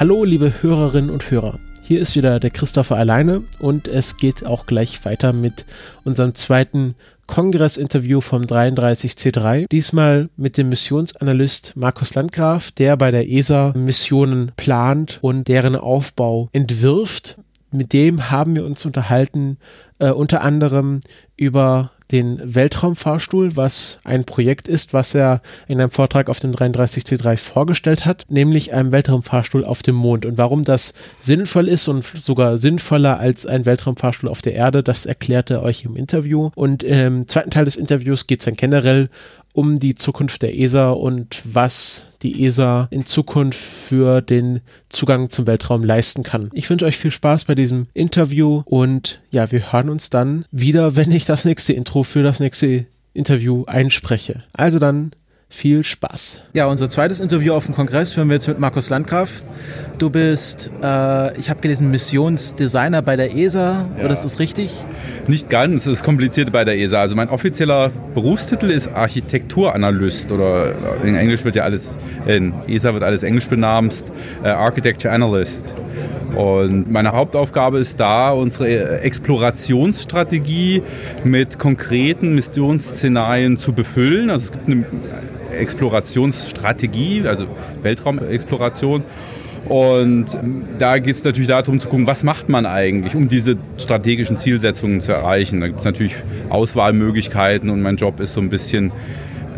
Hallo, liebe Hörerinnen und Hörer. Hier ist wieder der Christopher alleine und es geht auch gleich weiter mit unserem zweiten Kongressinterview vom 33C3. Diesmal mit dem Missionsanalyst Markus Landgraf, der bei der ESA Missionen plant und deren Aufbau entwirft. Mit dem haben wir uns unterhalten, äh, unter anderem über den Weltraumfahrstuhl, was ein Projekt ist, was er in einem Vortrag auf dem 33C3 vorgestellt hat, nämlich einem Weltraumfahrstuhl auf dem Mond. Und warum das sinnvoll ist und sogar sinnvoller als ein Weltraumfahrstuhl auf der Erde, das erklärt er euch im Interview. Und im zweiten Teil des Interviews geht es dann generell um die Zukunft der ESA und was die ESA in Zukunft für den Zugang zum Weltraum leisten kann. Ich wünsche euch viel Spaß bei diesem Interview und ja, wir hören uns dann wieder, wenn ich das nächste Intro für das nächste Interview einspreche. Also dann viel Spaß. Ja, unser zweites Interview auf dem Kongress führen wir jetzt mit Markus Landgraf. Du bist, äh, ich habe gelesen, Missionsdesigner bei der ESA. Ja. Oder ist das richtig? Nicht ganz, es ist kompliziert bei der ESA. Also mein offizieller Berufstitel ist Architekturanalyst oder in Englisch wird ja alles, in ESA wird alles englisch benamst, äh, Architecture Analyst. Und meine Hauptaufgabe ist da, unsere Explorationsstrategie mit konkreten Missionsszenarien zu befüllen. Also es gibt eine Explorationsstrategie, also Weltraumexploration. Und da geht es natürlich darum zu gucken, was macht man eigentlich, um diese strategischen Zielsetzungen zu erreichen. Da gibt es natürlich Auswahlmöglichkeiten und mein Job ist so ein bisschen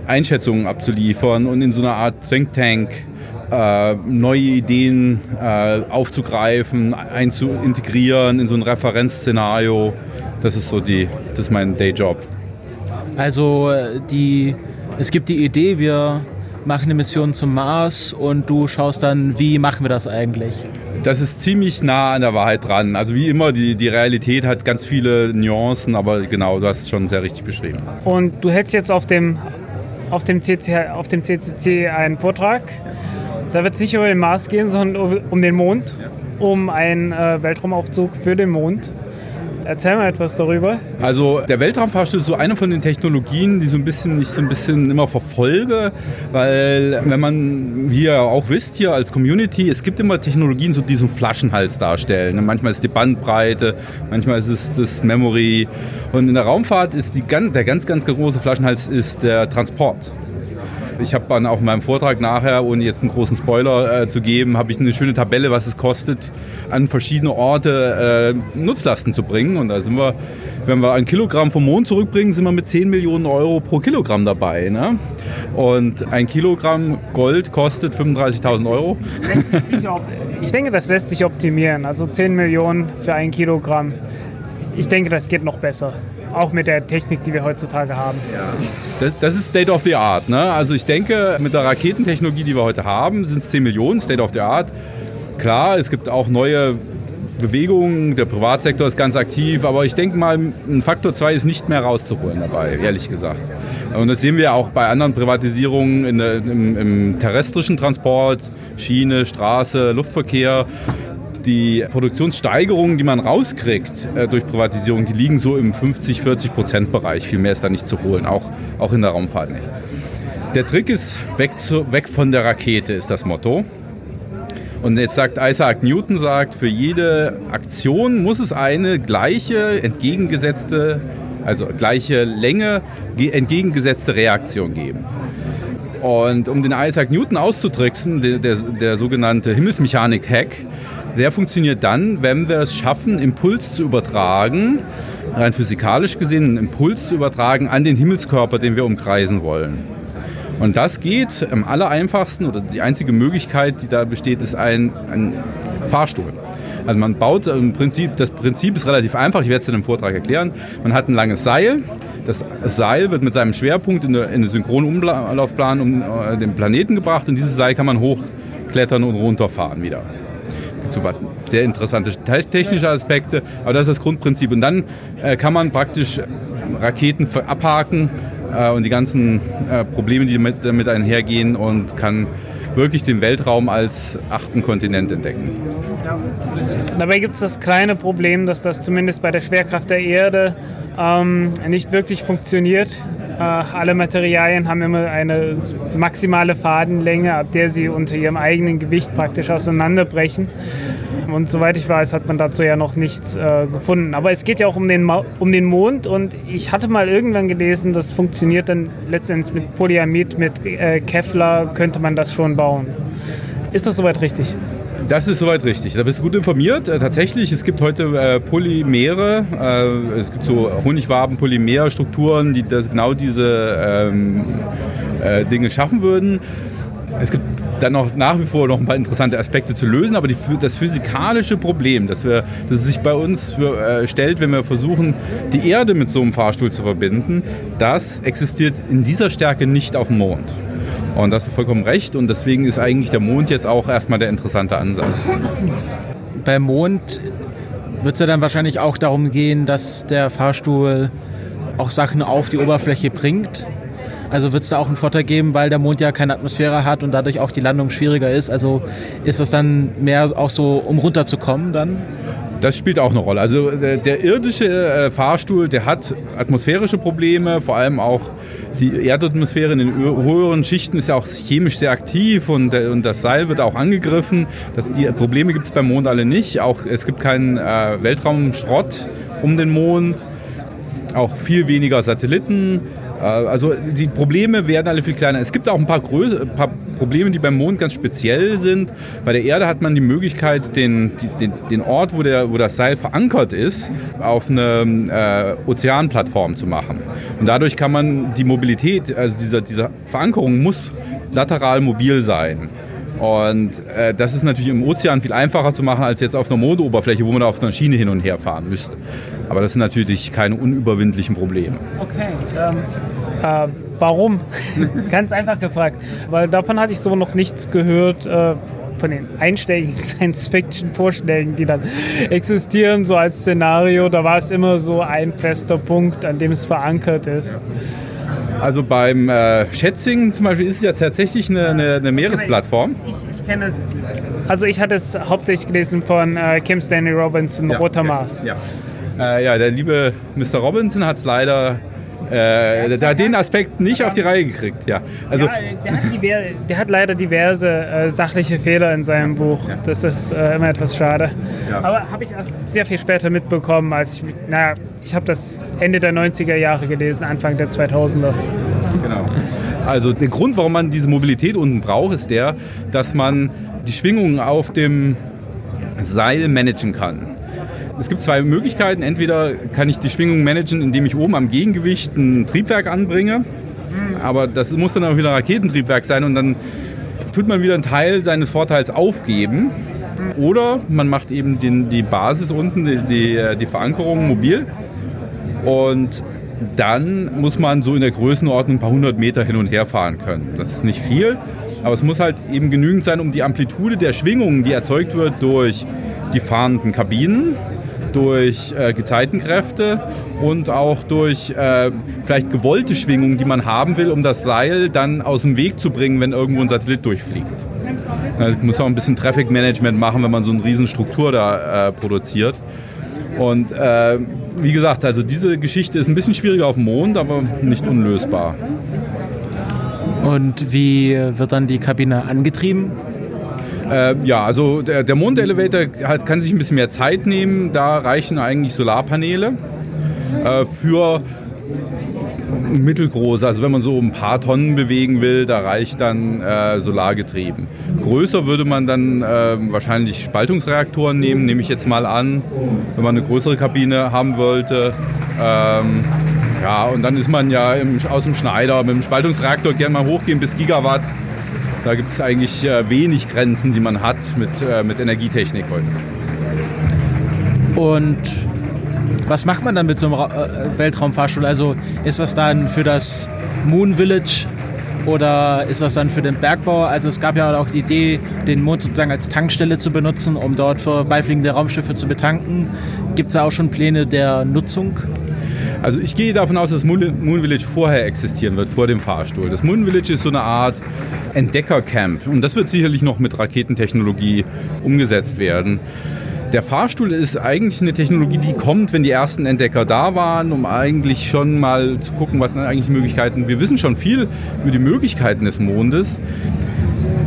Einschätzungen abzuliefern und in so einer Art Think Tank äh, neue Ideen äh, aufzugreifen, einzuintegrieren in so ein Referenzszenario. Das ist so die, das ist mein Dayjob. Also äh, die es gibt die Idee, wir machen eine Mission zum Mars und du schaust dann, wie machen wir das eigentlich? Das ist ziemlich nah an der Wahrheit dran. Also wie immer, die, die Realität hat ganz viele Nuancen, aber genau, du hast es schon sehr richtig beschrieben. Und du hättest jetzt auf dem, auf dem, CC, auf dem CCC einen Vortrag. Da wird es nicht über den Mars gehen, sondern um den Mond, um einen äh, Weltraumaufzug für den Mond. Erzähl mal etwas darüber. Also der Weltraumfahrstuhl ist so eine von den Technologien, die so ein bisschen ich so ein bisschen immer verfolge, weil wenn man, wie ihr auch wisst hier als Community, es gibt immer Technologien, so die so einen Flaschenhals darstellen. Manchmal ist die Bandbreite, manchmal ist es das Memory. Und in der Raumfahrt ist die, der ganz, ganz große Flaschenhals ist der Transport. Ich habe dann auch in meinem Vortrag nachher, ohne jetzt einen großen Spoiler äh, zu geben, habe ich eine schöne Tabelle, was es kostet, an verschiedene Orte äh, Nutzlasten zu bringen. Und da sind wir, wenn wir ein Kilogramm vom Mond zurückbringen, sind wir mit 10 Millionen Euro pro Kilogramm dabei. Ne? Und ein Kilogramm Gold kostet 35.000 Euro. Ich denke, das lässt sich optimieren. Also 10 Millionen für ein Kilogramm. Ich denke, das geht noch besser auch mit der Technik, die wir heutzutage haben. Ja. Das, ist State of the Art. Ne? Also ich denke, mit der Raketentechnologie, die wir heute haben, sind es 10 Millionen, State of the Art. Klar, es gibt auch neue Bewegungen, der Privatsektor ist ganz aktiv, aber ich denke mal, ein Faktor 2 ist nicht mehr rauszuholen dabei, ehrlich gesagt. Und das sehen wir auch bei anderen Privatisierungen der, im, im terrestrischen Transport, Schiene, Straße, Luftverkehr die Produktionssteigerungen, die man rauskriegt äh, durch Privatisierung, die liegen so im 50, 40 Prozent Bereich. Viel mehr ist da nicht zu holen, auch, auch in der Raumfahrt nicht. Der Trick ist, weg, zu, weg von der Rakete ist das Motto. Und jetzt sagt Isaac Newton, sagt, für jede Aktion muss es eine gleiche, entgegengesetzte, also gleiche Länge, entgegengesetzte Reaktion geben. Und um den Isaac Newton auszutricksen, der, der, der sogenannte Himmelsmechanik-Hack, der funktioniert dann, wenn wir es schaffen, Impuls zu übertragen, rein physikalisch gesehen, einen Impuls zu übertragen an den Himmelskörper, den wir umkreisen wollen. Und das geht am allereinfachsten oder die einzige Möglichkeit, die da besteht, ist ein, ein Fahrstuhl. Also man baut im Prinzip, das Prinzip ist relativ einfach, ich werde es in dem Vortrag erklären. Man hat ein langes Seil, das Seil wird mit seinem Schwerpunkt in eine, in eine synchrone Umlaufbahn um äh, den Planeten gebracht und dieses Seil kann man hoch hochklettern und runterfahren wieder. Super, sehr interessante technische Aspekte, aber das ist das Grundprinzip. Und dann äh, kann man praktisch Raketen abhaken äh, und die ganzen äh, Probleme, die damit, damit einhergehen und kann wirklich den Weltraum als achten Kontinent entdecken. Dabei gibt es das kleine Problem, dass das zumindest bei der Schwerkraft der Erde ähm, nicht wirklich funktioniert. Alle Materialien haben immer eine maximale Fadenlänge, ab der sie unter ihrem eigenen Gewicht praktisch auseinanderbrechen. Und soweit ich weiß, hat man dazu ja noch nichts äh, gefunden. Aber es geht ja auch um den, um den Mond und ich hatte mal irgendwann gelesen, das funktioniert dann letztendlich mit Polyamid, mit äh, Kevlar könnte man das schon bauen. Ist das soweit richtig? Das ist soweit richtig. Da bist du gut informiert. Äh, tatsächlich, es gibt heute äh, Polymere, äh, es gibt so Honigwaben-Polymerstrukturen, die das, genau diese ähm, äh, Dinge schaffen würden. Es gibt dann noch nach wie vor noch ein paar interessante Aspekte zu lösen, aber die, das physikalische Problem, das, wir, das sich bei uns für, äh, stellt, wenn wir versuchen, die Erde mit so einem Fahrstuhl zu verbinden, das existiert in dieser Stärke nicht auf dem Mond. Und das ist vollkommen recht und deswegen ist eigentlich der Mond jetzt auch erstmal der interessante Ansatz. Beim Mond wird es ja dann wahrscheinlich auch darum gehen, dass der Fahrstuhl auch Sachen auf die Oberfläche bringt. Also wird es da auch einen Vorteil geben, weil der Mond ja keine Atmosphäre hat und dadurch auch die Landung schwieriger ist. Also ist das dann mehr auch so, um runterzukommen dann? Das spielt auch eine Rolle. Also der, der irdische äh, Fahrstuhl, der hat atmosphärische Probleme, vor allem auch die Erdatmosphäre in den höheren Schichten ist ja auch chemisch sehr aktiv und, äh, und das Seil wird auch angegriffen. Das, die Probleme gibt es beim Mond alle nicht. Auch, es gibt keinen äh, Weltraumschrott um den Mond, auch viel weniger Satelliten. Äh, also die Probleme werden alle viel kleiner. Es gibt auch ein paar, Größe, paar Probleme, die beim Mond ganz speziell sind. Bei der Erde hat man die Möglichkeit, den, den, den Ort, wo, der, wo das Seil verankert ist, auf eine äh, Ozeanplattform zu machen. Und dadurch kann man die Mobilität, also diese, diese Verankerung muss lateral mobil sein. Und äh, das ist natürlich im Ozean viel einfacher zu machen als jetzt auf einer Mondoberfläche, wo man auf einer Schiene hin und her fahren müsste. Aber das sind natürlich keine unüberwindlichen Probleme. Okay. Ähm, äh, warum? Ganz einfach gefragt. Weil davon hatte ich so noch nichts gehört. Äh, von den einstelligen Science-Fiction-Vorstellungen, die dann existieren, so als Szenario. Da war es immer so ein fester Punkt, an dem es verankert ist. Also beim äh, Schätzing zum Beispiel ist es ja tatsächlich eine, eine, eine Meeresplattform. Ich, ich kenne es. Also ich hatte es hauptsächlich gelesen von äh, Kim Stanley Robinson, ja, Roter Mars. Ja, ja. Äh, ja, der liebe Mr. Robinson hat es leider äh, der hat den Aspekt nicht auf die Reihe gekriegt, ja. Also, ja, der, hat diver, der, hat leider diverse äh, sachliche Fehler in seinem Buch. Ja. Das ist äh, immer etwas schade. Ja. Aber habe ich erst sehr viel später mitbekommen, als ich, naja, ich habe das Ende der 90er Jahre gelesen, Anfang der 2000er. Genau. Also der Grund, warum man diese Mobilität unten braucht, ist der, dass man die Schwingungen auf dem Seil managen kann es gibt zwei Möglichkeiten. Entweder kann ich die Schwingung managen, indem ich oben am Gegengewicht ein Triebwerk anbringe. Aber das muss dann auch wieder ein Raketentriebwerk sein und dann tut man wieder einen Teil seines Vorteils aufgeben. Oder man macht eben den, die Basis unten, die, die, die Verankerung mobil. Und dann muss man so in der Größenordnung ein paar hundert Meter hin und her fahren können. Das ist nicht viel, aber es muss halt eben genügend sein, um die Amplitude der Schwingungen, die erzeugt wird durch die fahrenden Kabinen, durch äh, Gezeitenkräfte und auch durch äh, vielleicht gewollte Schwingungen, die man haben will, um das Seil dann aus dem Weg zu bringen, wenn irgendwo ein Satellit durchfliegt. Man muss auch ein bisschen Traffic Management machen, wenn man so eine Riesenstruktur da äh, produziert. Und äh, wie gesagt, also diese Geschichte ist ein bisschen schwieriger auf dem Mond, aber nicht unlösbar. Und wie wird dann die Kabine angetrieben? Äh, ja, also der, der Mondelevator kann sich ein bisschen mehr Zeit nehmen. Da reichen eigentlich Solarpaneele äh, für mittelgroße. Also wenn man so ein paar Tonnen bewegen will, da reicht dann äh, Solargetrieben. Größer würde man dann äh, wahrscheinlich Spaltungsreaktoren nehmen, nehme ich jetzt mal an, wenn man eine größere Kabine haben wollte. Ähm, ja, und dann ist man ja im, aus dem Schneider mit dem Spaltungsreaktor gerne mal hochgehen bis Gigawatt. Da gibt es eigentlich äh, wenig Grenzen, die man hat mit, äh, mit Energietechnik heute. Und was macht man dann mit so einem äh, Weltraumfahrstuhl? Also ist das dann für das Moon Village Oder ist das dann für den Bergbau? Also es gab ja auch die Idee, den Mond sozusagen als Tankstelle zu benutzen, um dort vorbeifliegende Raumschiffe zu betanken. Gibt es da auch schon Pläne der Nutzung? Also ich gehe davon aus, dass Moon Village vorher existieren wird, vor dem Fahrstuhl. Das Moon Village ist so eine Art Entdeckercamp und das wird sicherlich noch mit Raketentechnologie umgesetzt werden. Der Fahrstuhl ist eigentlich eine Technologie, die kommt, wenn die ersten Entdecker da waren, um eigentlich schon mal zu gucken, was sind eigentlich Möglichkeiten. Wir wissen schon viel über die Möglichkeiten des Mondes.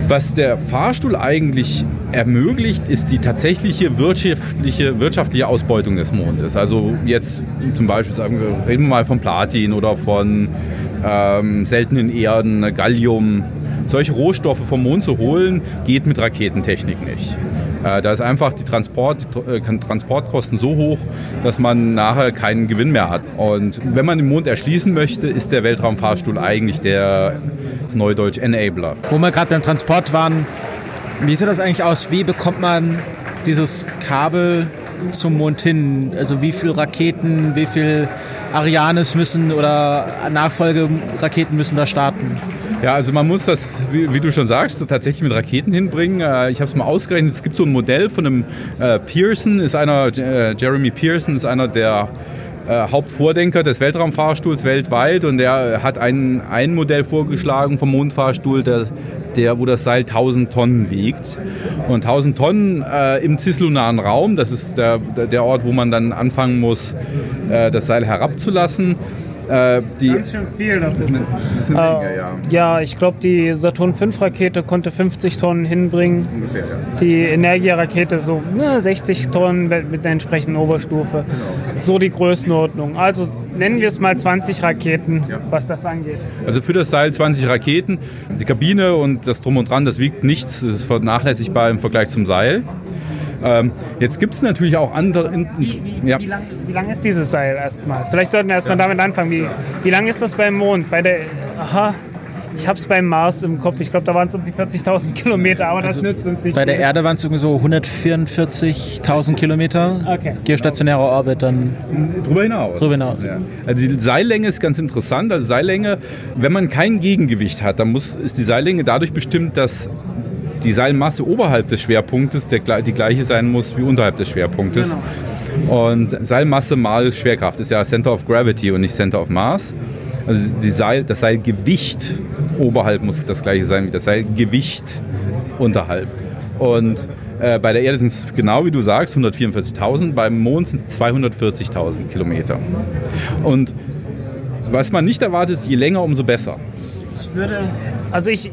Was der Fahrstuhl eigentlich ermöglicht, ist die tatsächliche wirtschaftliche, wirtschaftliche Ausbeutung des Mondes. Also jetzt zum Beispiel sagen wir, reden wir mal von Platin oder von ähm, seltenen Erden, Gallium. Solche Rohstoffe vom Mond zu holen, geht mit Raketentechnik nicht. Äh, da ist einfach die Transport, äh, Transportkosten so hoch, dass man nachher keinen Gewinn mehr hat. Und wenn man den Mond erschließen möchte, ist der Weltraumfahrstuhl eigentlich der Neudeutsch Enabler. Wo wir gerade beim Transport waren, wie sieht das eigentlich aus? Wie bekommt man dieses Kabel zum Mond hin? Also wie viele Raketen, wie viele Arianes müssen oder Nachfolgeraketen müssen da starten? Ja, also man muss das, wie, wie, du schon sagst, tatsächlich mit Raketen hinbringen. Äh, ich habe es mal ausgerechnet. Es gibt so ein Modell von einem äh, Pearson, ist einer, äh, Jeremy Pearson ist einer der äh, Hauptvordenker des Weltraumfahrstuhls weltweit und der hat ein, ein Modell vorgeschlagen vom Mondfahrstuhl, der, der, wo das Seil 1000 Tonnen wiegt. Und 1000 Tonnen äh, im cislunaren Raum, das ist der, der Ort, wo man dann anfangen muss, äh, das Seil herabzulassen. Äh, die, Ganz schön viel dafür. Das ist eine, das ist eine Menge, ja. Ja, ich glaube, die Saturn V-Rakete konnte 50 Tonnen hinbringen. Ungefähr, ja. Die Energia-Rakete so ne, 60 Tonnen mit der entsprechenden Oberstufe. Genau. So die Größenordnung. Also nennen wir es mal 20 Raketen, ja. was das angeht. Also für das Seil 20 Raketen. Die Kabine und das Drum und Dran, das wiegt nichts. Das ist vernachlässigbar im Vergleich zum Seil. Ähm, jetzt gibt es natürlich auch andere. In, wie, wie, ja. wie, lang, wie, lang, ist dieses Seil erstmal? Vielleicht sollten wir erstmal ja. damit anfangen. Wie, wie lang ist das beim Mond? Bei der. Aha. Ich habe es beim Mars im Kopf. Ich glaube, da waren es um die 40.000 Kilometer, aber also das nützt uns nicht. Bei der Erde waren es so 144.000 Kilometer. Okay. Geostationärer Orbit dann. Drüber hinaus. Drüber hinaus. Ja. Also die Seillänge ist ganz interessant. Also Seillänge, wenn man kein Gegengewicht hat, dann muss, ist die Seillänge dadurch bestimmt, dass die Seilmasse oberhalb des Schwerpunktes der, die gleiche sein muss wie unterhalb des Schwerpunktes. Genau. Und Seilmasse mal Schwerkraft ist ja Center of Gravity und nicht Center of Mass. Also Seil, das Seilgewicht oberhalb muss das gleiche sein wie das Seilgewicht unterhalb. Und äh, bei der Erde sind es genau wie du sagst 144.000, beim Mond sind es 240.000 Kilometer. Und was man nicht erwartet, ist, je länger, umso besser. Ich würde, also ich,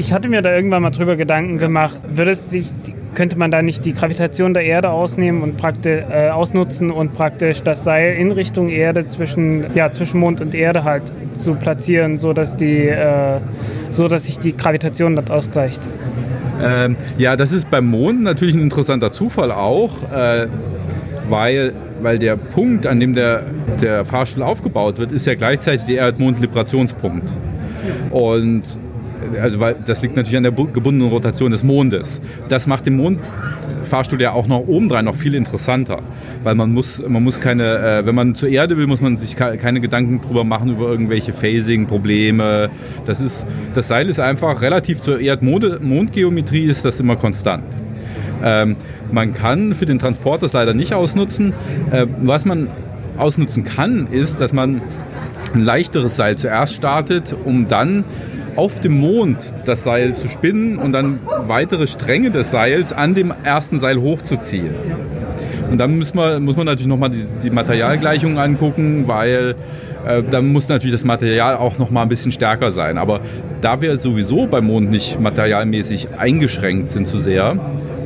ich hatte mir da irgendwann mal drüber Gedanken gemacht, würde es sich, könnte man da nicht die Gravitation der Erde ausnehmen und praktisch äh, ausnutzen und praktisch das Seil in Richtung Erde zwischen, ja, zwischen Mond und Erde halt zu platzieren, sodass, die, äh, so sich die Gravitation dort ausgleicht. Ähm, ja, das ist beim Mond natürlich ein interessanter Zufall auch, äh, weil, weil der Punkt, an dem der, der Fahrstuhl aufgebaut wird, ist ja gleichzeitig der Erdmond-Librationspunkt. Und also weil das liegt natürlich an der gebundenen Rotation des Mondes. Das macht den Mondfahrstuhl ja auch noch obendrein noch viel interessanter, weil man muss, man muss keine, äh, wenn man zur Erde will, muss man sich keine Gedanken drüber machen über irgendwelche Phasing-Probleme. Das das Seil ist einfach relativ zur Erd-Mondgeometrie ist das immer konstant. Ähm, man kann für den Transport das leider nicht ausnutzen. Äh, was man ausnutzen kann, ist, dass man ein leichteres Seil zuerst startet, um dann auf dem Mond das Seil zu spinnen und dann weitere Stränge des Seils an dem ersten Seil hochzuziehen. Und dann muss man, muss man natürlich nochmal die, die Materialgleichung angucken, weil äh, dann muss natürlich das Material auch nochmal ein bisschen stärker sein. Aber da wir sowieso beim Mond nicht materialmäßig eingeschränkt sind zu sehr,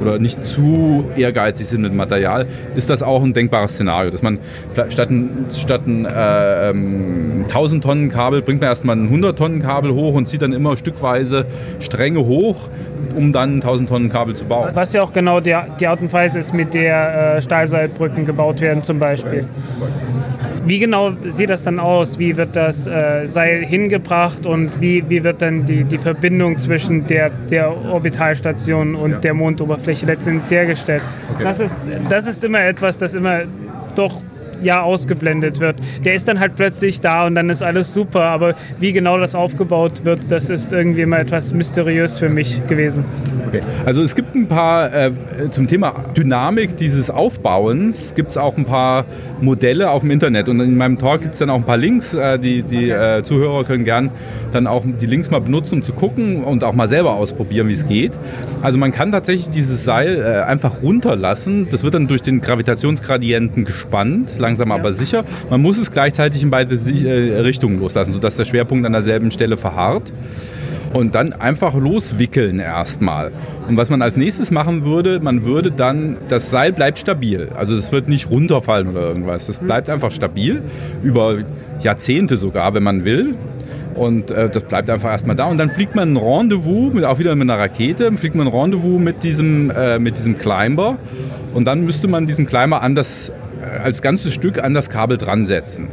oder nicht zu ehrgeizig sind mit Material, ist das auch ein denkbares Szenario, dass man statt ein, statt ein äh, ähm, 1000 Tonnen Kabel bringt man erstmal ein 100 Tonnen Kabel hoch und zieht dann immer stückweise Stränge hoch, um dann 1000 Tonnen Kabel zu bauen. Was ja auch genau die, die Art und Weise ist, mit der äh, Stahlseilbrücken gebaut werden zum Beispiel. Wie genau sieht das dann aus? Wie wird das äh, Seil hingebracht und wie, wie wird dann die, die Verbindung zwischen der, der Orbitalstation und ja. der Mondoberfläche letztendlich hergestellt? Okay. Das, ist, das ist immer etwas, das immer doch ja ausgeblendet wird. Der ist dann halt plötzlich da und dann ist alles super, aber wie genau das aufgebaut wird, das ist irgendwie immer etwas mysteriös für mich gewesen. Okay. Also es gibt ein paar, äh, zum Thema Dynamik dieses Aufbauens, gibt es auch ein paar Modelle auf dem Internet und in meinem Talk gibt es dann auch ein paar Links, äh, die, die okay. äh, Zuhörer können gern dann auch die Links mal benutzen, um zu gucken und auch mal selber ausprobieren, wie es geht. Also man kann tatsächlich dieses Seil äh, einfach runterlassen. Das wird dann durch den Gravitationsgradienten gespannt, langsam aber sicher. Man muss es gleichzeitig in beide äh, Richtungen loslassen, sodass der Schwerpunkt an derselben Stelle verharrt und dann einfach loswickeln erstmal. Und was man als nächstes machen würde, man würde dann, das Seil bleibt stabil. Also es wird nicht runterfallen oder irgendwas. Das bleibt einfach stabil, über Jahrzehnte sogar, wenn man will. Und äh, das bleibt einfach erstmal da. Und dann fliegt man ein Rendezvous, mit, auch wieder mit einer Rakete, fliegt man ein Rendezvous mit diesem, äh, mit diesem Climber. Und dann müsste man diesen Climber an das, als ganzes Stück an das Kabel dran setzen.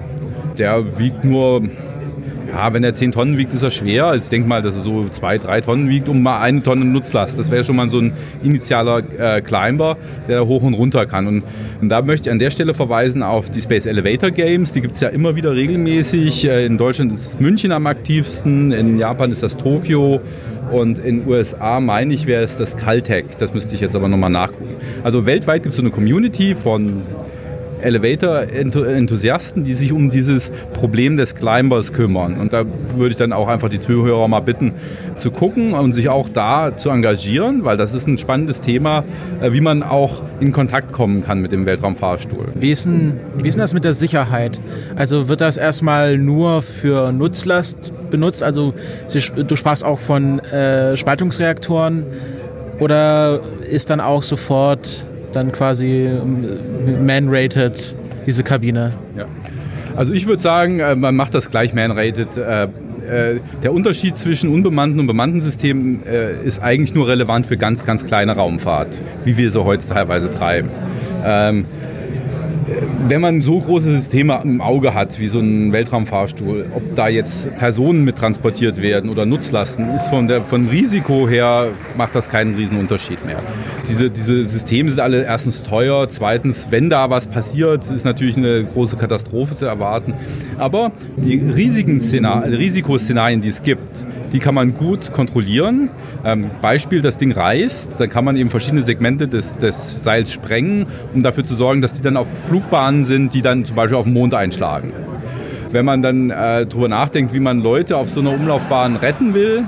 Der wiegt nur ja, wenn er 10 Tonnen wiegt, ist er schwer. Also ich denke mal, dass er so 2, 3 Tonnen wiegt, um mal eine Tonne Nutzlast. Das wäre schon mal so ein initialer äh, Climber, der hoch und runter kann. Und, und, da möchte ich an der Stelle verweisen auf die Space Elevator Games. Die gibt es ja immer wieder regelmäßig. Äh, in Deutschland ist München am aktivsten, in Japan ist das Tokio. Und in den USA, meine ich, wäre es das Caltech. Das müsste ich jetzt aber nochmal nachgucken. Also weltweit gibt es so eine Community von Elevator-Enthusiasten, die sich um dieses Problem des Climbers kümmern. Und da würde ich dann auch einfach die Zuhörer mal bitten, zu gucken und sich auch da zu engagieren, weil das ist ein spannendes Thema, äh, wie man auch in Kontakt kommen kann mit dem Weltraumfahrstuhl. Wie ist denn, wie ist denn das mit der Sicherheit? Also wird das erstmal nur für Nutzlast benutzt? Also du sprachst auch von äh, Spaltungsreaktoren oder ist dann auch sofort dann quasi ähm, man-rated, diese Kabine. Ja. Also ich würde sagen, äh, man macht das gleich man-rated. Äh, äh, der Unterschied zwischen unbemannten und bemannten Systemen ist eigentlich nur relevant für ganz, ganz kleine Raumfahrt, wie wir sie heute teilweise treiben. Wenn man so große Systeme im Auge hat, wie so ein Weltraumfahrstuhl, ob da jetzt Personen mit transportiert werden oder Nutzlasten, ist von der von Risiko her macht das keinen Riesenunterschied mehr. Diese, diese Systeme sind alle erstens teuer, zweitens, wenn da was passiert, ist natürlich eine große Katastrophe zu erwarten. Aber die Risikoszenarien, die es gibt, die kann man gut kontrollieren. Ähm, Beispiel, das Ding reißt, dann kann man eben verschiedene Segmente des, des Seils sprengen, um dafür zu sorgen, dass die dann auf Flugbahnen sind, die dann zum Beispiel auf den Mond einschlagen. Wenn man dann äh, darüber nachdenkt, wie man Leute auf so einer Umlaufbahn retten will,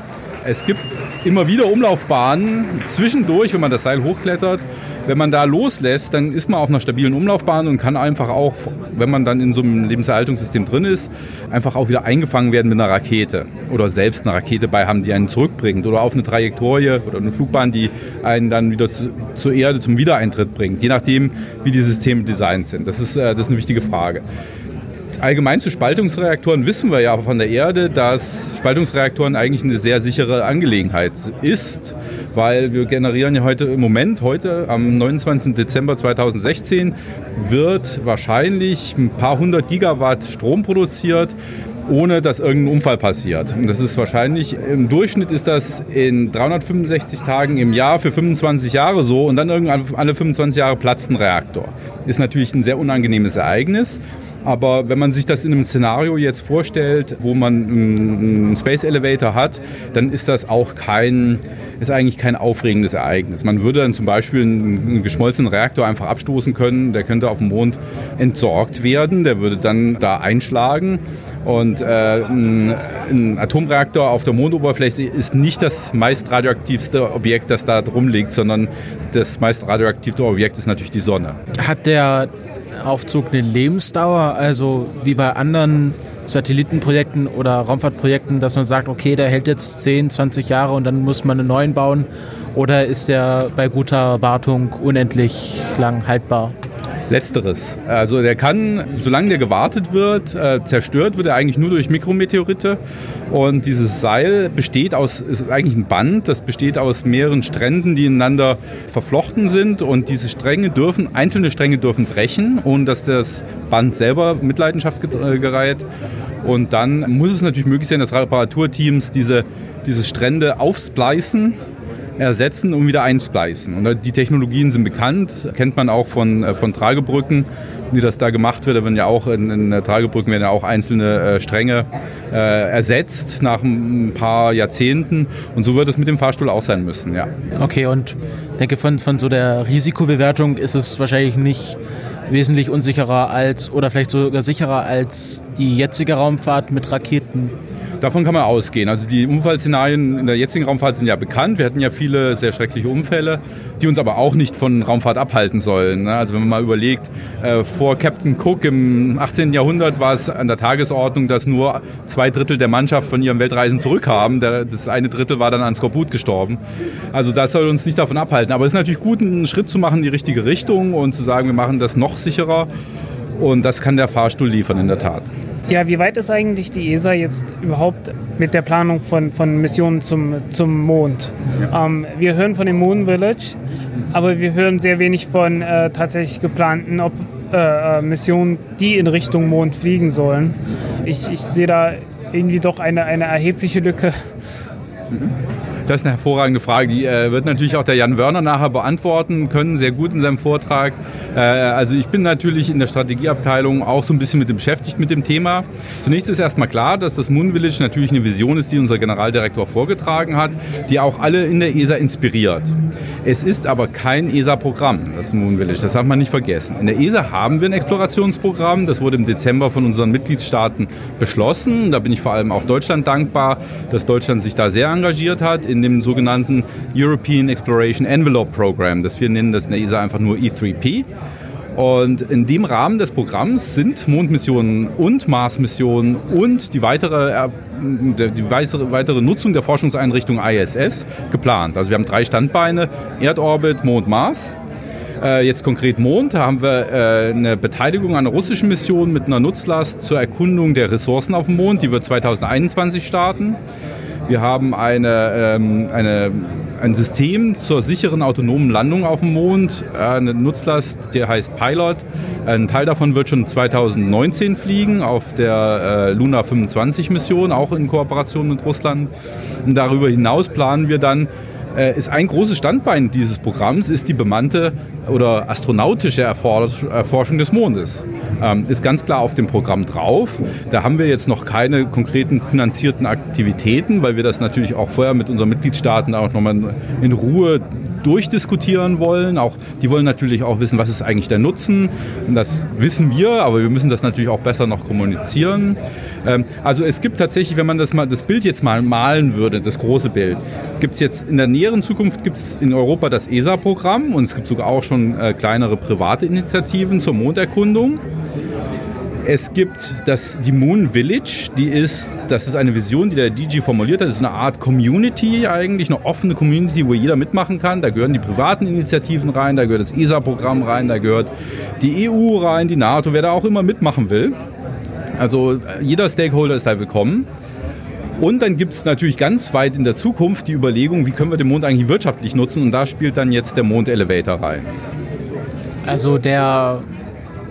es gibt immer wieder Umlaufbahnen zwischendurch, wenn man das Seil hochklettert, wenn man da loslässt, dann ist man auf einer stabilen Umlaufbahn und kann einfach auch, wenn man dann in so einem Lebenserhaltungssystem drin ist, einfach auch wieder eingefangen werden mit einer Rakete oder selbst eine Rakete bei haben, die einen zurückbringt oder auf eine Trajektorie oder eine Flugbahn, die einen dann wieder zu, zur Erde zum Wiedereintritt bringt, je nachdem, wie die Systeme designt sind. Das ist, äh, das ist eine wichtige Frage allgemein zu Spaltungsreaktoren wissen wir ja von der Erde, dass Spaltungsreaktoren eigentlich eine sehr sichere Angelegenheit ist, weil wir generieren ja heute im Moment, heute am 29. Dezember 2016, wird wahrscheinlich ein paar hundert Gigawatt Strom produziert ohne dass irgendein Unfall passiert. Und das ist wahrscheinlich, im Durchschnitt ist das in 365 Tagen im Jahr für 25 Jahre so und dann irgendwann alle 25 Jahre platzt ein Reaktor. Ist natürlich ein sehr unangenehmes Ereignis. Aber wenn man sich das in einem Szenario jetzt vorstellt, wo man einen Space Elevator hat, dann ist das auch kein, ist eigentlich kein aufregendes Ereignis. Man würde dann zum Beispiel einen geschmolzenen Reaktor einfach abstoßen können, der könnte auf dem Mond entsorgt werden, der würde dann da einschlagen. Und äh, ein, ein, Atomreaktor auf der Mondoberfläche ist nicht das meist radioaktivste Objekt, das da drum liegt, sondern das meist radioaktivste Objekt ist natürlich die Sonne. Hat der Aufzug eine Lebensdauer, also wie bei anderen Satellitenprojekten oder Raumfahrtprojekten, dass man sagt, okay, der hält jetzt 10, 20 Jahre und dann muss man einen neuen bauen? Oder ist der bei guter Wartung unendlich lang haltbar? Letzteres. Also der kann, solange der gewartet wird, äh, zerstört wird er eigentlich nur durch Mikrometeorite. Und dieses Seil besteht aus, ist eigentlich ein Band, das besteht aus mehreren Stränden, die ineinander verflochten sind. Und diese Stränge dürfen, einzelne Stränge dürfen brechen, ohne dass das Band selber Mitleidenschaft äh, gereiht. Und dann muss es natürlich möglich sein, dass Reparaturteams diese, diese Strände aufspleißen ersetzen und wieder einspleißen. Und die Technologien sind bekannt, kennt man auch von, äh, von Tragebrücken. wie das da gemacht wird. Da werden ja auch in, in Tragebrücken werden ja auch einzelne äh, Stränge äh, ersetzt nach ein paar Jahrzehnten. Und so wird es mit dem Fahrstuhl auch sein müssen, ja. Okay, und ich denke, von, von so der Risikobewertung ist es wahrscheinlich nicht wesentlich unsicherer als oder vielleicht sogar sicherer als die jetzige Raumfahrt mit Raketen. Davon kann man ausgehen. Also die Unfallszenarien in der jetzigen Raumfahrt sind ja bekannt. Wir hatten ja viele sehr schreckliche Unfälle, die uns aber auch nicht von Raumfahrt abhalten sollen. Ne? Also wenn man mal überlegt, äh, vor Captain Cook im 18. Jahrhundert war es an der Tagesordnung, dass nur zwei Drittel der Mannschaft von ihren Weltreisen zurückkamen. Das eine Drittel war dann an Skorbut gestorben. Also das soll uns nicht davon abhalten. Aber es ist natürlich gut, einen Schritt zu machen in die richtige Richtung und zu sagen, wir machen das noch sicherer. Und das kann der Fahrstuhl liefern in der Tat. Ja, wie weit ist eigentlich die ESA jetzt überhaupt mit der Planung von, von Missionen zum, zum Mond? Ja. Ähm, wir hören von dem Moon Village, aber wir hören sehr wenig von äh, tatsächlich geplanten Op äh, äh Missionen, die in Richtung Mond fliegen sollen. Ich, ich sehe da irgendwie doch eine, eine erhebliche Lücke. Mhm. Das ist eine hervorragende Frage. Die äh, wird natürlich auch der Jan Wörner nachher beantworten können, sehr gut in seinem Vortrag. Äh, also ich bin natürlich in der Strategieabteilung auch so ein bisschen mit beschäftigt mit dem Thema. Zunächst ist erstmal klar, dass das Moon Village natürlich eine Vision ist, die unser Generaldirektor vorgetragen hat, die auch alle in der ESA inspiriert. Es ist aber kein ESA-Programm, das Moon Village. Das darf man nicht vergessen. In der ESA haben wir ein Explorationsprogramm. Das wurde im Dezember von unseren Mitgliedstaaten beschlossen. Da bin ich vor allem auch Deutschland dankbar, dass Deutschland sich da sehr engagiert hat in dem sogenannten European Exploration Envelope Program. Das wir nennen das in der ESA einfach nur E3P. Und in dem Rahmen des Programms sind Mondmissionen und Marsmissionen und die weitere, äh, die weitere Nutzung der Forschungseinrichtung ISS geplant. Also wir haben drei Standbeine, Erdorbit, Mond, Mars. Äh, jetzt konkret Mond, da haben wir äh, eine Beteiligung an einer russischen Mission mit einer Nutzlast zur Erkundung der Ressourcen auf dem Mond. Die wird 2021 starten. Wir haben eine, ähm, eine, ein System zur sicheren autonomen Landung auf dem Mond, äh, eine Nutzlast, die heißt Pilot. Ein Teil davon wird schon 2019 fliegen auf der äh, Luna 25 Mission, auch in Kooperation mit Russland. Und darüber hinaus planen wir dann ist ein großes Standbein dieses Programms ist die bemannte oder astronautische Erforschung des Mondes. Ähm, ist ganz klar auf dem Programm drauf. Da haben wir jetzt noch keine konkreten finanzierten Aktivitäten, weil wir das natürlich auch vorher mit unseren Mitgliedstaaten auch nochmal in Ruhe durchdiskutieren wollen. Auch, die wollen natürlich auch wissen, was ist eigentlich der Nutzen. Das wissen wir, aber wir müssen das natürlich auch besser noch kommunizieren. Ähm, also es gibt tatsächlich, wenn man das, mal, das Bild jetzt mal malen würde, das große Bild, gibt es jetzt in der näheren Zukunft gibt es in Europa das ESA-Programm und es gibt sogar auch schon äh, kleinere private Initiativen zur Monderkundung. Es gibt das, die Moon Village, die ist, das ist eine Vision, die der DG formuliert hat. Das ist eine Art Community eigentlich, eine offene Community, wo jeder mitmachen kann. Da gehören die privaten Initiativen rein, da gehört das ESA-Programm rein, da gehört die EU rein, die NATO, wer da auch immer mitmachen will. Also jeder Stakeholder ist da willkommen. Und dann gibt es natürlich ganz weit in der Zukunft die Überlegung, wie können wir den Mond eigentlich wirtschaftlich nutzen. Und da spielt dann jetzt der Mond Elevator rein. Also der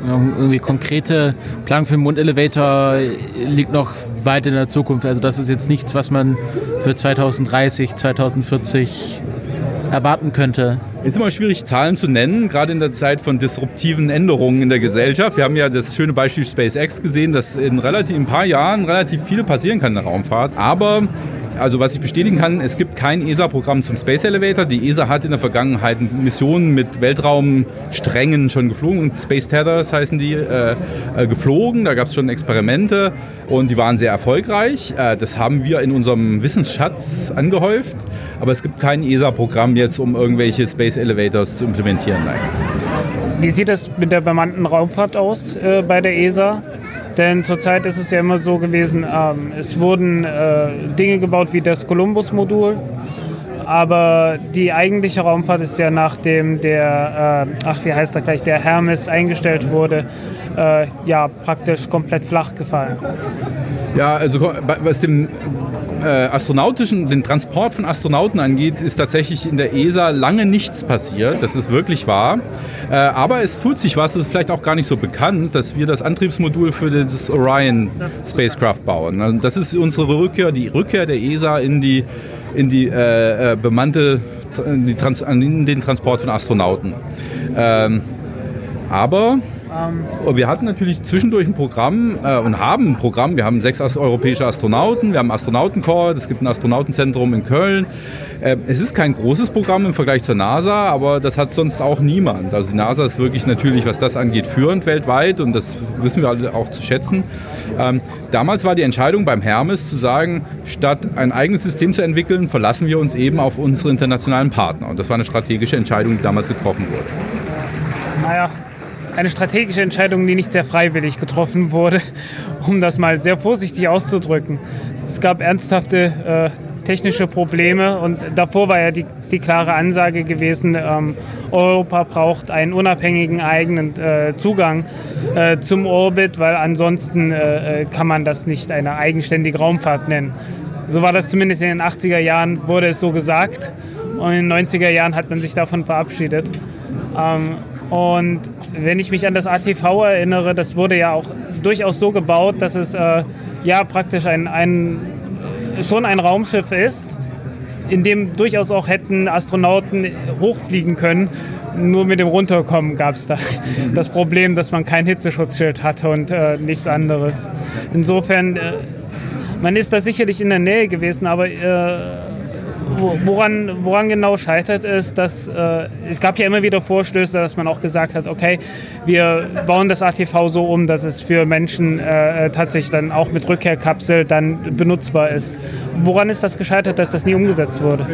irgendwie konkrete Planung für den Mondelevator liegt noch weit in der Zukunft. Also das ist jetzt nichts, was man für 2030, 2040 erwarten könnte. Es ist immer schwierig, Zahlen zu nennen, gerade in der Zeit von disruptiven Änderungen in der Gesellschaft. Wir haben ja das schöne Beispiel SpaceX gesehen, dass in relativ in ein paar Jahren relativ viel passieren kann in der Raumfahrt. Aber also was ich bestätigen kann, es gibt kein ESA-Programm zum Space Elevator. Die ESA hat in der Vergangenheit Missionen mit Weltraumsträngen schon geflogen und Space Tethers heißen die, äh, äh, geflogen. Da gab es schon Experimente und die waren sehr erfolgreich. Äh, das haben wir in unserem Wissensschatz angehäuft. Aber es gibt kein ESA-Programm jetzt, um irgendwelche Space Elevators zu implementieren. Nein. Wie sieht es mit der bemannten Raumfahrt aus äh, bei der ESA? Denn zurzeit ist es ja immer so gewesen, ähm, es wurden äh, Dinge gebaut wie das Columbus-Modul, aber die eigentliche Raumfahrt ist ja nachdem der, äh, ach wie heißt er gleich, der Hermes eingestellt wurde, äh, ja praktisch komplett flach gefallen. Ja, also was dem äh, astronautischen, den Transport von Astronauten angeht, ist tatsächlich in der ESA lange nichts passiert. Das ist wirklich wahr. Äh, aber es tut sich was, das ist vielleicht auch gar nicht so bekannt, dass wir das Antriebsmodul für das Orion Spacecraft bauen. Also das ist unsere Rückkehr, die Rückkehr der ESA in die, in die äh, äh bemannte, in, die Trans in den Transport von Astronauten. Ähm, aber Und wir hatten natürlich zwischendurch ein Programm äh, und haben ein Programm. Wir haben sechs europäische Astronauten, wir haben einen Astronautenkorps, es gibt ein Astronautenzentrum in Köln. Äh, es ist kein großes Programm im Vergleich zur NASA, aber das hat sonst auch niemand. Also die NASA ist wirklich natürlich, was das angeht, führend weltweit und das wissen wir alle auch zu schätzen. Ähm, damals war die Entscheidung beim Hermes zu sagen, statt ein eigenes System zu entwickeln, verlassen wir uns eben auf unsere internationalen Partner. Und das war eine strategische Entscheidung, die damals getroffen wurde. Naja, eine strategische Entscheidung, die nicht sehr freiwillig getroffen wurde, um das mal sehr vorsichtig auszudrücken. Es gab ernsthafte äh, technische Probleme und davor war ja die, die klare Ansage gewesen, ähm, Europa braucht einen unabhängigen eigenen äh, Zugang äh, zum Orbit, weil ansonsten äh, äh, kann man das nicht eine eigenständige Raumfahrt nennen. So war das zumindest in den 80er Jahren, wurde es so gesagt und in den 90er Jahren hat man sich davon verabschiedet. Ähm, und wenn ich mich an das ATV erinnere, das wurde ja auch durchaus so gebaut, dass es äh, ja praktisch ein, ein, schon ein Raumschiff ist, in dem durchaus auch hätten Astronauten hochfliegen können. Nur mit dem Runterkommen gab es da das Problem, dass man kein Hitzeschutzschild hatte und äh, nichts anderes. Insofern, äh, man ist da sicherlich in der Nähe gewesen, aber äh, woran, woran genau scheitert ist, dass äh, es gab ja immer wieder Vorstöße, dass man auch gesagt hat, okay, wir bauen das ATV so um, dass es für Menschen äh, tatsächlich dann auch mit Rückkehrkapsel dann benutzbar ist. Woran ist das gescheitert, dass das nie umgesetzt wurde?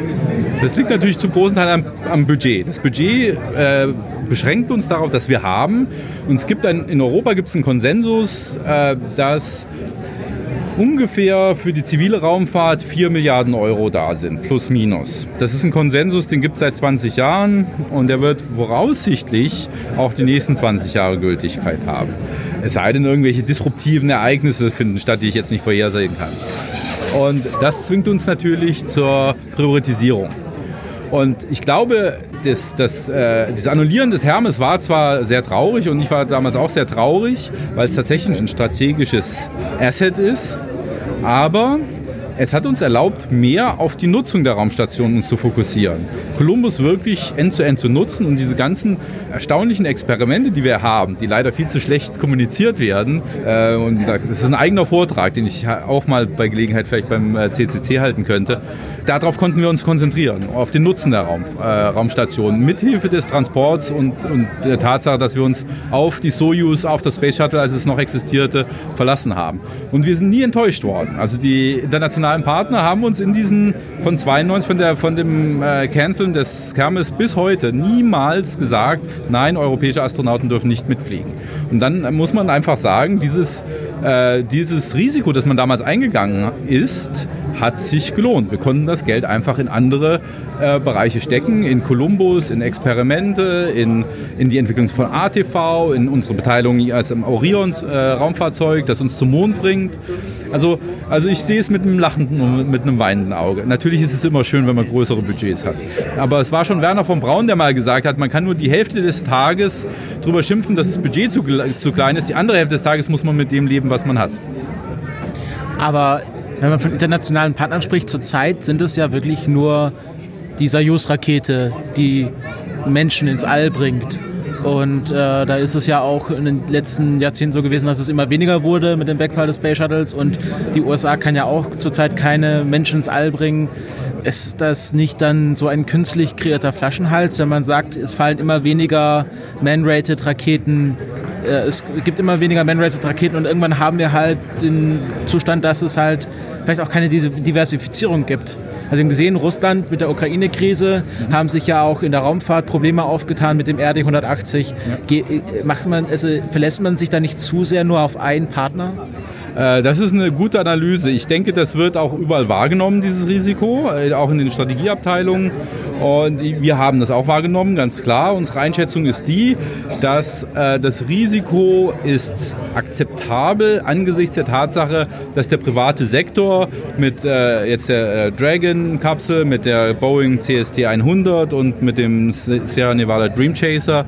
Das liegt natürlich zum großen Teil am, am Budget. Das Budget äh, beschränkt uns darauf, dass wir haben. Und es gibt ein, in Europa gibt es einen Konsensus, äh, dass ungefähr für die zivile Raumfahrt 4 Milliarden Euro da sind, plus minus. Das ist ein Konsensus, den gibt es seit 20 Jahren und der wird voraussichtlich auch die nächsten 20 Jahre Gültigkeit haben. Es sei denn, irgendwelche disruptiven Ereignisse finden statt, die ich jetzt nicht vorhersehen kann. Und das zwingt uns natürlich zur Priorisierung. Und ich glaube, das, das, äh, das Annullieren des Hermes war zwar sehr traurig und ich war damals auch sehr traurig, weil es tatsächlich ein strategisches Asset ist, aber es hat uns erlaubt, mehr auf die Nutzung der Raumstation uns zu fokussieren. Columbus wirklich end-zu-end -end zu nutzen und diese ganzen erstaunlichen Experimente, die wir haben, die leider viel zu schlecht kommuniziert werden. Äh, und das ist ein eigener Vortrag, den ich auch mal bei Gelegenheit vielleicht beim CCC äh, halten könnte darauf konnten wir uns konzentrieren, auf den Nutzen der Raum, äh, Raumstation, mithilfe des Transports und, und, der Tatsache, dass wir uns auf die Soyuz, auf das Space Shuttle, als es noch existierte, verlassen haben. Und wir sind nie enttäuscht worden. Also die internationalen Partner haben uns in diesen von 92, von, der, von dem äh, Canceln des Kermes bis heute niemals gesagt, nein, europäische Astronauten dürfen nicht mitfliegen. Und dann muss man einfach sagen, dieses, äh, dieses Risiko, das man damals eingegangen ist, hat sich gelohnt. Wir konnten das Geld einfach in andere äh, Bereiche stecken, in Columbus, in Experimente, in, in die Entwicklung von ATV, in unsere Beteiligung als im Orion-Raumfahrzeug, äh, das uns zum Mond bringt. Also, also ich sehe es mit einem lachenden und mit einem weinenden Auge. Natürlich ist es immer schön, wenn man größere Budgets hat. Aber es war schon Werner von Braun, der mal gesagt hat, man kann nur die Hälfte des Tages darüber schimpfen, dass das Budget zu, zu klein ist. Die andere Hälfte des Tages muss man mit dem leben, was man hat. Aber wenn man von internationalen Partnern spricht, zurzeit sind es ja wirklich nur die Soyuz-Rakete, die Menschen ins All bringt. Und äh, da ist es ja auch in den letzten Jahrzehnten so gewesen, dass es immer weniger wurde mit dem Wegfall des Space Shuttles. Und die USA kann ja auch zurzeit keine Menschen ins All bringen. Ist das nicht dann so ein künstlich kreierter Flaschenhals, wenn man sagt, es fallen immer weniger Man-Rated Raketen äh, es gibt immer weniger Man-Rated Raketen und irgendwann haben wir halt den Zustand, dass es halt vielleicht auch keine Diversifizierung gibt. Also wir haben gesehen, Russland mit der Ukraine-Krise mhm. haben sich ja auch in der Raumfahrt Probleme aufgetan mit dem RD 180. Ja. Macht man, also verlässt man sich da nicht zu sehr nur auf einen Partner? Äh, das ist eine gute Analyse. Ich denke, das wird auch überall wahrgenommen, dieses Risiko, äh, auch in den Strategieabteilungen. Und wir haben das auch wahrgenommen, ganz klar. Unsere Einschätzung ist die, dass äh, das Risiko ist akzeptabel angesichts der Tatsache, dass der private Sektor mit äh, jetzt der äh, Dragon-Kapsel, mit der Boeing CST 100 und mit dem Sierra Nevada Dream Chaser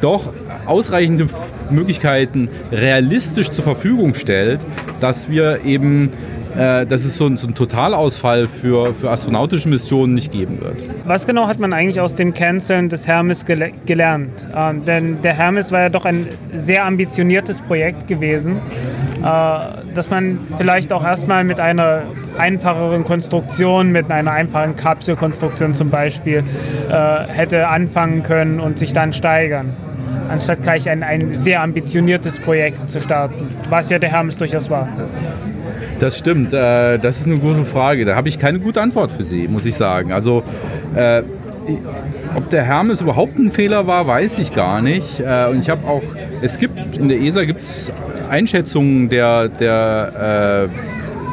doch ausreichende Möglichkeiten realistisch zur Verfügung stellt, dass wir eben äh, dass es so, ein, so einen Totalausfall für, für astronautische Missionen nicht geben wird. Was genau hat man eigentlich aus dem Canceln des Hermes gele gelernt? Ähm, denn der Hermes war ja doch ein sehr ambitioniertes Projekt gewesen, äh, dass man vielleicht auch erstmal mit einer einfacheren Konstruktion, mit einer einfachen Kapselkonstruktion zum Beispiel, äh, hätte anfangen können und sich dann steigern anstatt gleich ein, ein sehr ambitioniertes Projekt zu starten, was ja der Hermes durchaus war. Das stimmt. Äh, das ist eine gute Frage. Da habe ich keine gute Antwort für Sie, muss ich sagen. Also, äh, ob der Hermes überhaupt ein Fehler war, weiß ich gar nicht. Äh, und ich habe auch, es gibt, in der ESA gibt es Einschätzungen der, der,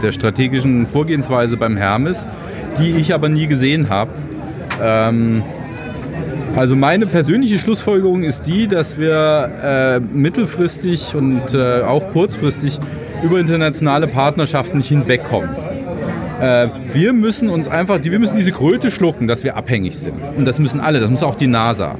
der strategischen Vorgehensweise beim Hermes, die ich aber nie gesehen habe. Ähm, also meine persönliche Schlussfolgerung ist die, dass wir äh, mittelfristig und äh, auch kurzfristig über internationale Partnerschaften nicht hinwegkommen. Äh, wir müssen uns einfach, wir müssen diese Kröte schlucken, dass wir abhängig sind. Und das müssen alle, das muss auch die NASA.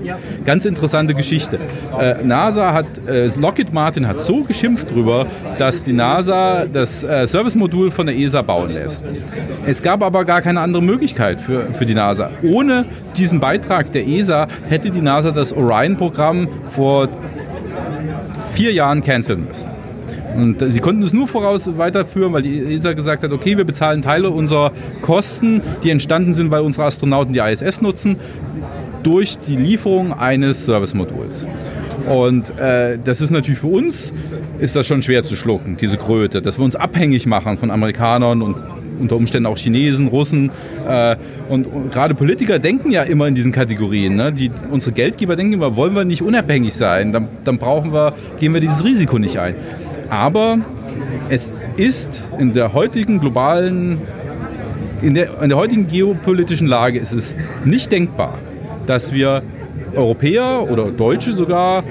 Ganz interessante Geschichte. Äh, NASA hat, äh, Lockheed Martin hat so geschimpft drüber, dass die NASA das äh, Servicemodul von der ESA bauen lässt. Es gab aber gar keine andere Möglichkeit für, für die NASA. Ohne diesen Beitrag der ESA hätte die NASA das Orion-Programm vor vier Jahren canceln müssen. Und sie konnten es nur voraus weiterführen, weil die ESA gesagt hat, okay, wir bezahlen Teile unserer Kosten, die entstanden sind, weil unsere Astronauten die ISS nutzen, durch die Lieferung eines Servicemoduls. Und äh, das ist natürlich für uns, ist das schon schwer zu schlucken, diese Kröte, dass wir uns abhängig machen von Amerikanern und unter Umständen auch Chinesen, Russen. Äh, und, und gerade Politiker denken ja immer in diesen Kategorien. Ne? Die, unsere Geldgeber denken immer, wollen wir nicht unabhängig sein, dann, dann brauchen wir, gehen wir dieses Risiko nicht ein. Aber es ist in der heutigen globalen, in der, in der heutigen geopolitischen Lage ist es nicht denkbar, dass wir Europäer oder Deutsche sogar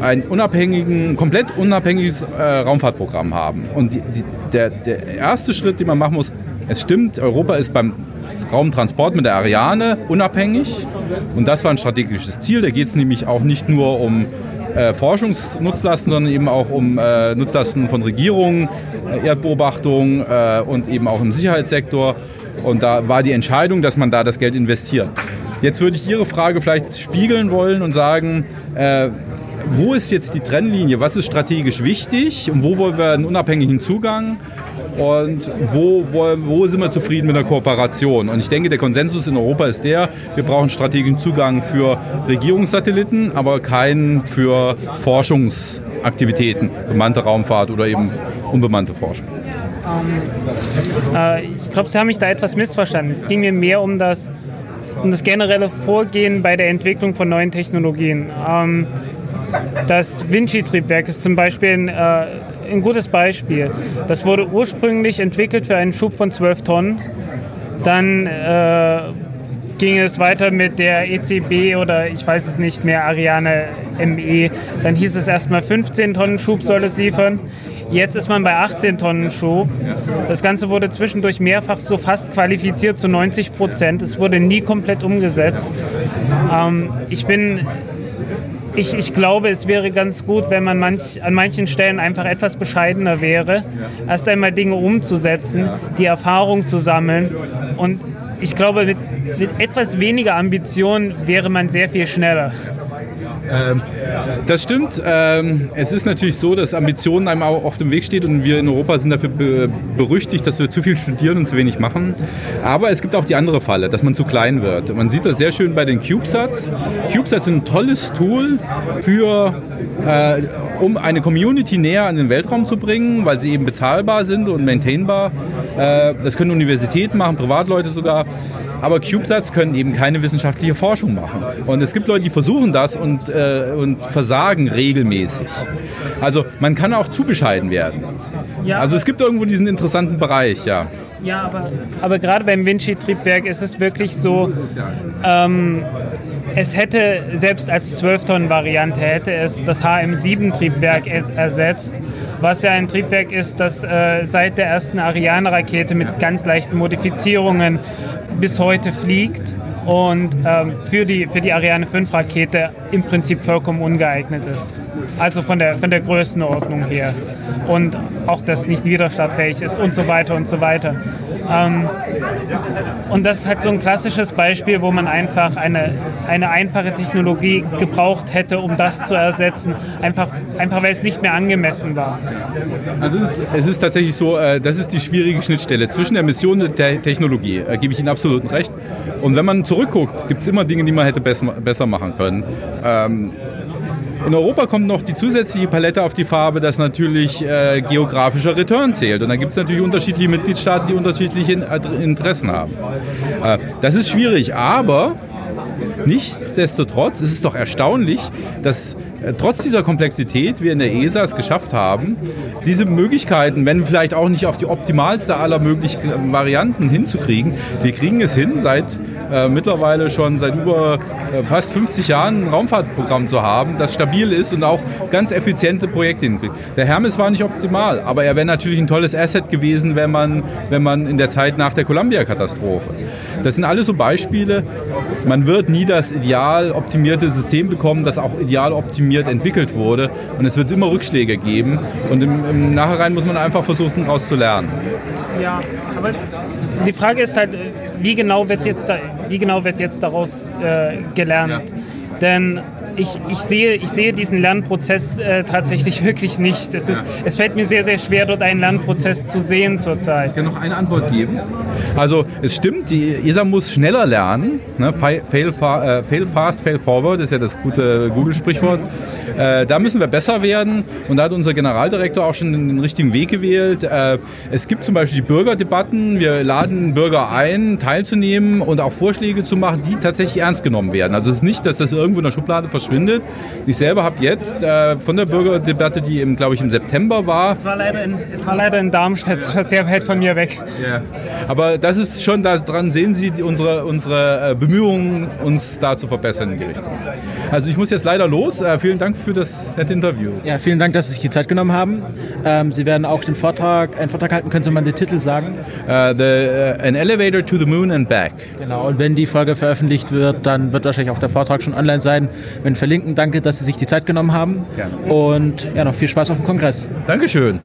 ein unabhängigen, komplett unabhängiges äh, Raumfahrtprogramm haben. Und die, die, der, der erste Schritt, den man machen muss, es stimmt, Europa ist beim Raumtransport mit der Ariane unabhängig. Und das war ein strategisches Ziel. Da geht es nämlich auch nicht nur um äh, Forschungsnutzlasten, sondern eben auch um äh, Nutzlasten von Regierungen, äh, Erdbeobachtung äh, und eben auch im Sicherheitssektor. Und da war die Entscheidung, dass man da das Geld investiert. Jetzt würde ich Ihre Frage vielleicht spiegeln wollen und sagen, wo ist jetzt die Trennlinie? Was ist strategisch wichtig und wo wollen wir einen unabhängigen Zugang? Und wo, wo, wo, sind wir zufrieden mit der Kooperation. Und ich denke, der Konsensus in Europa ist der, wir brauchen strategischen Zugang für Regierungssatelliten, aber keinen für Forschungsaktivitäten, bemannte Raumfahrt oder eben unbemannte Forschung. Ähm, äh, ich glaube, Sie haben mich da etwas missverstanden. Es ging mir mehr um das, um das generelle Vorgehen bei der Entwicklung von neuen Technologien. Ähm, das Vinci-Triebwerk ist zum Beispiel ein äh, ein gutes Beispiel. Das wurde ursprünglich entwickelt für einen Schub von 12 Tonnen. Dann äh, ging es weiter mit der ECB oder ich weiß es nicht mehr, Ariane ME. Dann hieß es erstmal 15 Tonnen Schub soll es liefern. Jetzt ist man bei 18 Tonnen Schub. Das Ganze wurde zwischendurch mehrfach so fast qualifiziert zu 90 Prozent. Es wurde nie komplett umgesetzt. Ähm, ich bin ich, ich glaube, es wäre ganz gut, wenn man manch, an manchen Stellen einfach etwas bescheidener wäre, erst einmal Dinge umzusetzen, die Erfahrung zu sammeln. Und ich glaube, mit, mit etwas weniger Ambition wäre man sehr viel schneller. Ähm, das stimmt. Ähm, es ist natürlich so, dass Ambitionen einem auch auf dem Weg steht und wir in Europa sind dafür be berüchtigt, dass wir zu viel studieren und zu wenig machen. Aber es gibt auch die andere Falle, dass man zu klein wird. Man sieht das sehr schön bei den CubeSats. CubeSats sind ein tolles Tool für äh, um eine Community näher an den Weltraum zu bringen, weil sie eben bezahlbar sind und maintainbar. Äh, das können Universitäten machen, Privatleute sogar. Aber CubeSats können eben keine wissenschaftliche Forschung machen. Und es gibt Leute, die versuchen das und, äh, und versagen regelmäßig. Also man kann auch zu bescheiden werden. Ja, also es gibt irgendwo diesen interessanten Bereich, ja. Ja, aber, aber gerade beim Vinci-Triebwerk ist es wirklich so, ähm, es hätte selbst als 12-Tonnen-Variante hätte es das HM7-Triebwerk ersetzt, was ja ein Triebwerk ist, das äh, seit der ersten Ariane-Rakete mit ganz leichten Modifizierungen bis heute fliegt. und ähm, für, die, für die Ariane 5 Rakete im Prinzip vollkommen ungeeignet ist. Also von der, von der Größenordnung her. Und auch, dass nicht widerstandfähig ist und so weiter und so weiter. Ähm, und das ist halt so ein klassisches Beispiel, wo man einfach eine, eine einfache Technologie gebraucht hätte, um das zu ersetzen, einfach, einfach weil es nicht mehr angemessen war. Also es ist, es ist tatsächlich so, äh, das ist die schwierige Schnittstelle zwischen der Mission und der Technologie, äh, gebe ich Ihnen absolut recht. Und wenn man zurückguckt, gibt es immer Dinge, die man hätte besser, besser machen können. Ähm, in Europa kommt noch die zusätzliche Palette auf die Farbe, dass natürlich äh, geografischer Return zählt. Und dann gibt es natürlich unterschiedliche Mitgliedstaaten, die unterschiedliche Interessen haben. Äh, das ist schwierig, aber nichtsdestotrotz ist es doch erstaunlich, dass äh, trotz dieser Komplexität wir in der ESA es geschafft haben, diese Möglichkeiten, wenn vielleicht auch nicht auf die optimalste aller möglichen Varianten hinzukriegen, wir kriegen es hin, seit äh, mittlerweile schon seit über äh, fast 50 Jahren ein Raumfahrtprogramm zu haben, das stabil ist und auch ganz effiziente Projekte hinkriegt. Der Hermes war nicht optimal, aber er wäre natürlich ein tolles Asset gewesen, wenn man, wenn man in der Zeit nach der Columbia-Katastrophe. Das sind alles so Beispiele. Man wird nie das ideal optimierte System bekommen, das auch ideal optimiert entwickelt wurde. Und es wird immer Rückschläge geben. Und im, im Nachhinein muss man einfach versuchen, daraus zu lernen. Ja, aber die Frage ist halt, wie genau wird jetzt, da, wie genau wird jetzt daraus äh, gelernt? Ja. Denn ich, ich, sehe, ich sehe diesen Lernprozess äh, tatsächlich wirklich nicht. Es, ist, ja. es fällt mir sehr, sehr schwer, dort einen Lernprozess zu sehen zurzeit. Ich kann noch eine Antwort geben. Also es stimmt, die ESA muss schneller lernen. Ne? Fail, äh, fail, fast, fail forward ist ja das gute Google-Sprichwort. Äh, da müssen wir besser werden und da hat unser Generaldirektor auch schon den richtigen Weg gewählt. Äh, es gibt zum Beispiel die Bürgerdebatten. Wir laden Bürger ein, teilzunehmen und auch Vorschläge zu machen, die tatsächlich ernst genommen werden. Also es ist nicht, dass das irgendwo in der Schublade verschwindet. Ich selber habe jetzt äh, von der Bürgerdebatte, die, glaube ich, im September war. Es war leider in, es war leider in Darmstadt, es war sehr weit von mir weg. Ja. Aber das ist schon, daran sehen Sie unsere, unsere Bemühungen, uns da zu verbessern in die Richtung. Also ich muss jetzt leider los. Äh, vielen Dank für das nette Interview. Ja, vielen Dank, dass Sie sich die Zeit genommen haben. Ähm, Sie werden auch den Vortrag, einen Vortrag halten. Können Sie mal den Titel sagen? Uh, the, uh, an Elevator to the Moon and Back. Genau, und wenn die Folge veröffentlicht wird, dann wird wahrscheinlich auch der Vortrag schon online sein. Wenn verlinken, danke, dass Sie sich die Zeit genommen haben. Gerne. Und ja, noch viel Spaß auf dem Kongress. Dankeschön.